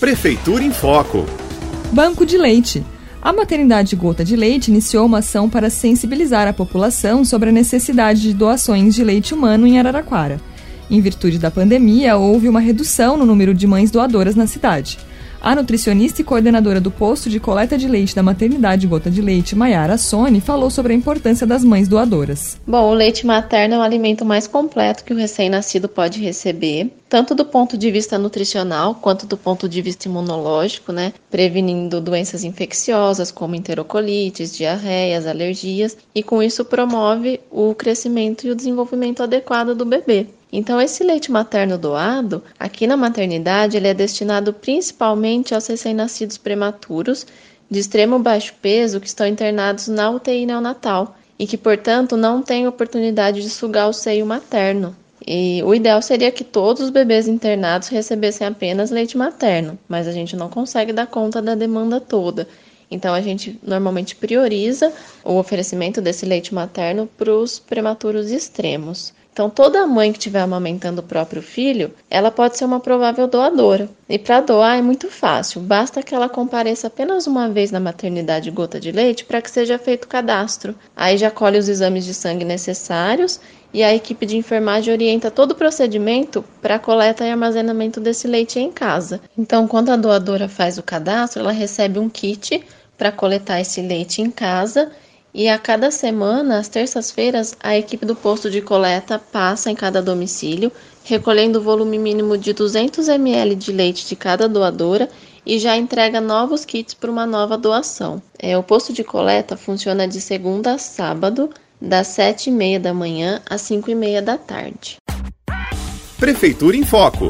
Prefeitura em Foco. Banco de Leite. A maternidade Gota de Leite iniciou uma ação para sensibilizar a população sobre a necessidade de doações de leite humano em Araraquara. Em virtude da pandemia, houve uma redução no número de mães doadoras na cidade. A nutricionista e coordenadora do posto de coleta de leite da maternidade Gota de Leite, Maiara Sone, falou sobre a importância das mães doadoras. Bom, o leite materno é o alimento mais completo que o recém-nascido pode receber, tanto do ponto de vista nutricional quanto do ponto de vista imunológico, né? Prevenindo doenças infecciosas como enterocolites, diarreias, alergias, e com isso promove o crescimento e o desenvolvimento adequado do bebê. Então, esse leite materno doado, aqui na maternidade, ele é destinado principalmente aos recém-nascidos prematuros de extremo baixo peso que estão internados na UTI neonatal e que, portanto, não têm oportunidade de sugar o seio materno. E o ideal seria que todos os bebês internados recebessem apenas leite materno, mas a gente não consegue dar conta da demanda toda. Então a gente normalmente prioriza o oferecimento desse leite materno para os prematuros extremos. Então, toda mãe que estiver amamentando o próprio filho, ela pode ser uma provável doadora. E para doar é muito fácil, basta que ela compareça apenas uma vez na maternidade gota de leite para que seja feito o cadastro. Aí já colhe os exames de sangue necessários e a equipe de enfermagem orienta todo o procedimento para coleta e armazenamento desse leite em casa. Então, quando a doadora faz o cadastro, ela recebe um kit para coletar esse leite em casa e a cada semana, às terças-feiras, a equipe do posto de coleta passa em cada domicílio, recolhendo o volume mínimo de 200 ml de leite de cada doadora e já entrega novos kits para uma nova doação. É, o posto de coleta funciona de segunda a sábado, das 7h30 da manhã às 5h30 da tarde. Prefeitura em Foco.